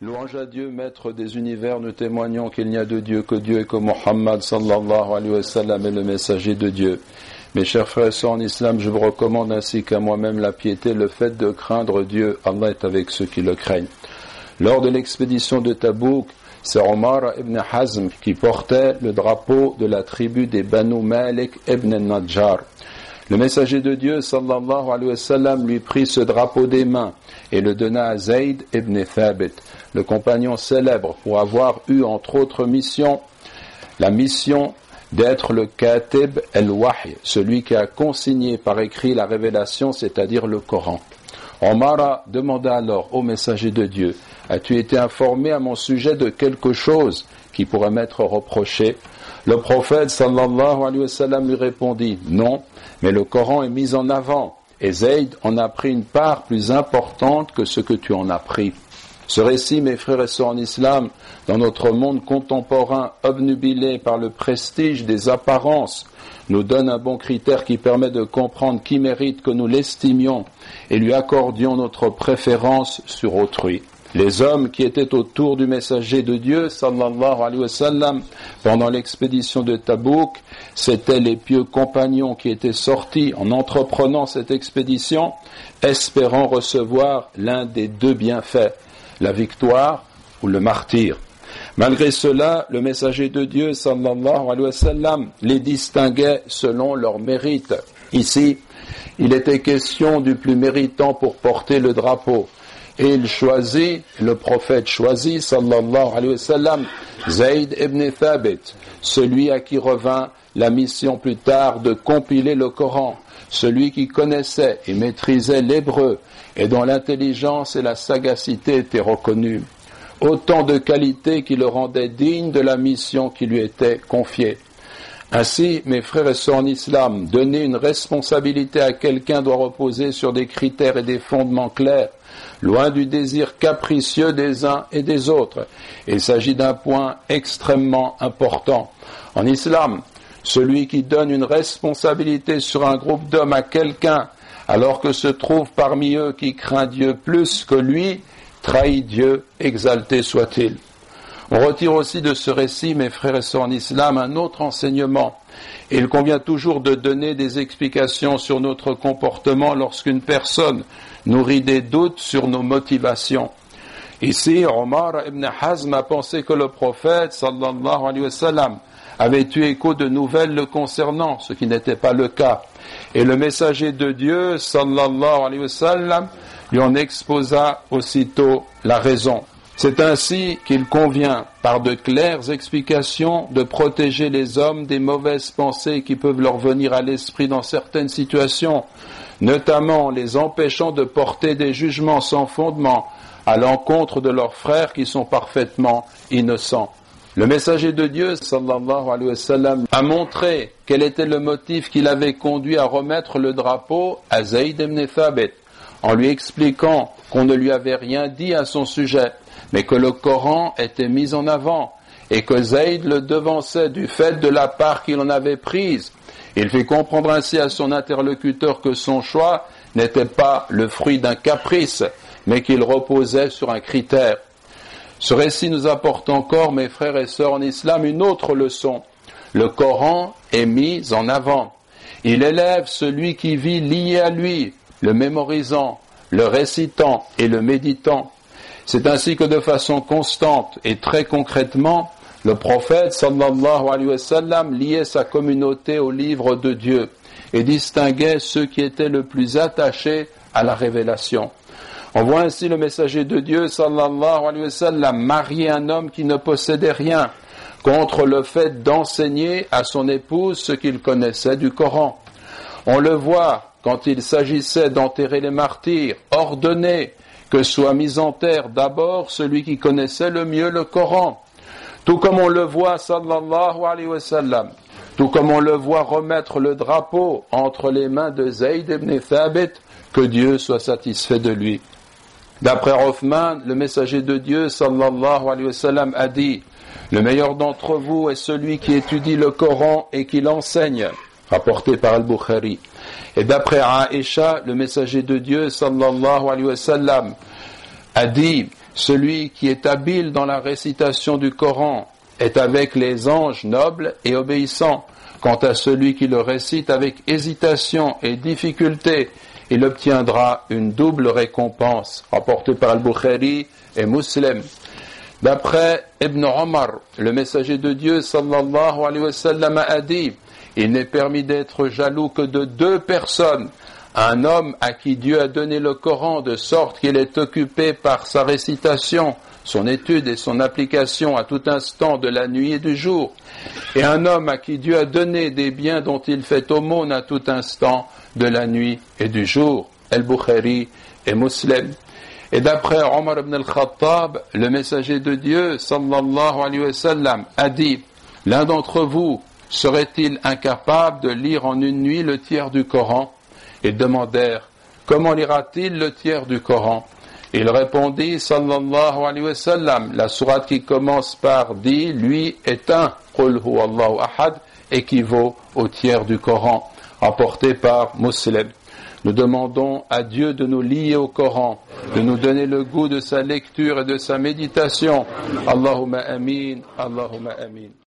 Louange à Dieu, maître des univers, nous témoignons qu'il n'y a de Dieu que Dieu et que Mohammed sallallahu alayhi wa sallam est le messager de Dieu. Mes chers frères et sœurs en islam, je vous recommande ainsi qu'à moi-même la piété, le fait de craindre Dieu. Allah est avec ceux qui le craignent. Lors de l'expédition de Tabouk, c'est Omar ibn Hazm qui portait le drapeau de la tribu des Banu Malik ibn Najjar. Le messager de Dieu, sallallahu alayhi wa sallam, lui prit ce drapeau des mains et le donna à Zayd ibn Thabit, le compagnon célèbre, pour avoir eu, entre autres missions, la mission d'être le Katib el-Wahy, celui qui a consigné par écrit la révélation, c'est-à-dire le Coran. Omar demanda alors au messager de Dieu, as-tu été informé à mon sujet de quelque chose qui pourrait m'être reproché? Le prophète lui répondit, non, mais le Coran est mis en avant, et Zayd en a pris une part plus importante que ce que tu en as pris. Ce récit, mes frères et sœurs en islam, dans notre monde contemporain obnubilé par le prestige des apparences, nous donne un bon critère qui permet de comprendre qui mérite que nous l'estimions et lui accordions notre préférence sur autrui. Les hommes qui étaient autour du messager de Dieu, sallallahu alayhi wa sallam, pendant l'expédition de Tabouk, c'étaient les pieux compagnons qui étaient sortis en entreprenant cette expédition, espérant recevoir l'un des deux bienfaits, la victoire ou le martyr. Malgré cela, le messager de Dieu, sallallahu alayhi wa sallam, les distinguait selon leur mérite. Ici, il était question du plus méritant pour porter le drapeau. Et il choisit, le prophète choisit, sallallahu alayhi wa sallam, Zayd ibn Thabit, celui à qui revint la mission plus tard de compiler le Coran, celui qui connaissait et maîtrisait l'hébreu et dont l'intelligence et la sagacité étaient reconnues. Autant de qualités qui le rendaient digne de la mission qui lui était confiée. Ainsi, mes frères et sœurs en islam, donner une responsabilité à quelqu'un doit reposer sur des critères et des fondements clairs, loin du désir capricieux des uns et des autres. Il s'agit d'un point extrêmement important. En islam, celui qui donne une responsabilité sur un groupe d'hommes à quelqu'un, alors que se trouve parmi eux qui craint Dieu plus que lui, trahit Dieu, exalté soit-il. On retire aussi de ce récit, mes frères et sœurs en islam, un autre enseignement. Il convient toujours de donner des explications sur notre comportement lorsqu'une personne nourrit des doutes sur nos motivations. Ici, Omar ibn Hazm a pensé que le prophète, sallallahu alayhi wa sallam, avait eu écho de nouvelles le concernant, ce qui n'était pas le cas. Et le messager de Dieu, sallallahu alayhi wa sallam, lui en exposa aussitôt la raison. C'est ainsi qu'il convient, par de claires explications, de protéger les hommes des mauvaises pensées qui peuvent leur venir à l'esprit dans certaines situations, notamment les empêchant de porter des jugements sans fondement à l'encontre de leurs frères qui sont parfaitement innocents. Le messager de Dieu, sallallahu alayhi sallam, a montré quel était le motif qui l'avait conduit à remettre le drapeau à Zayd ibn Thabit, en lui expliquant qu'on ne lui avait rien dit à son sujet, mais que le Coran était mis en avant, et que Zayd le devançait du fait de la part qu'il en avait prise. Il fit comprendre ainsi à son interlocuteur que son choix n'était pas le fruit d'un caprice, mais qu'il reposait sur un critère. Ce récit nous apporte encore, mes frères et sœurs en islam, une autre leçon. Le Coran est mis en avant. Il élève celui qui vit lié à lui, le mémorisant, le récitant et le méditant. C'est ainsi que de façon constante et très concrètement, le prophète sallallahu alayhi wa sallam liait sa communauté au livre de Dieu et distinguait ceux qui étaient le plus attachés à la révélation. On voit ainsi le messager de Dieu, sallallahu alayhi wa sallam, marier un homme qui ne possédait rien, contre le fait d'enseigner à son épouse ce qu'il connaissait du Coran. On le voit quand il s'agissait d'enterrer les martyrs, ordonner que soit mis en terre d'abord celui qui connaissait le mieux le Coran. Tout comme on le voit, sallallahu alayhi wa sallam, tout comme on le voit remettre le drapeau entre les mains de Zayd ibn Thabit, que Dieu soit satisfait de lui. D'après Hoffman, le messager de Dieu, sallallahu alayhi wa sallam, a dit Le meilleur d'entre vous est celui qui étudie le Coran et qui l'enseigne, rapporté par Al-Bukhari. Et d'après Aisha, le messager de Dieu, sallallahu alayhi wa sallam, a dit Celui qui est habile dans la récitation du Coran est avec les anges nobles et obéissants. Quant à celui qui le récite avec hésitation et difficulté, il obtiendra une double récompense, rapportée par Al-Bukhari et Muslim. D'après Ibn Omar, le messager de Dieu sallallahu alayhi wa sallam a dit, il n'est permis d'être jaloux que de deux personnes, un homme à qui Dieu a donné le Coran de sorte qu'il est occupé par sa récitation, son étude et son application à tout instant de la nuit et du jour, et un homme à qui Dieu a donné des biens dont il fait aumône à tout instant de la nuit et du jour. El-Bukhari et Muslim. Et d'après Omar ibn al-Khattab, le messager de Dieu, sallallahu a dit, l'un d'entre vous serait-il incapable de lire en une nuit le tiers du Coran? Ils demandèrent, comment lira-t-il le tiers du Coran? Il répondit, sallallahu alayhi wa sallam, la sourate qui commence par dit, lui est un, qul Allahu ahad, équivaut au tiers du Coran, rapporté par Muslim. Nous demandons à Dieu de nous lier au Coran, de nous donner le goût de sa lecture et de sa méditation. Allahumma amin, Allahumma amin.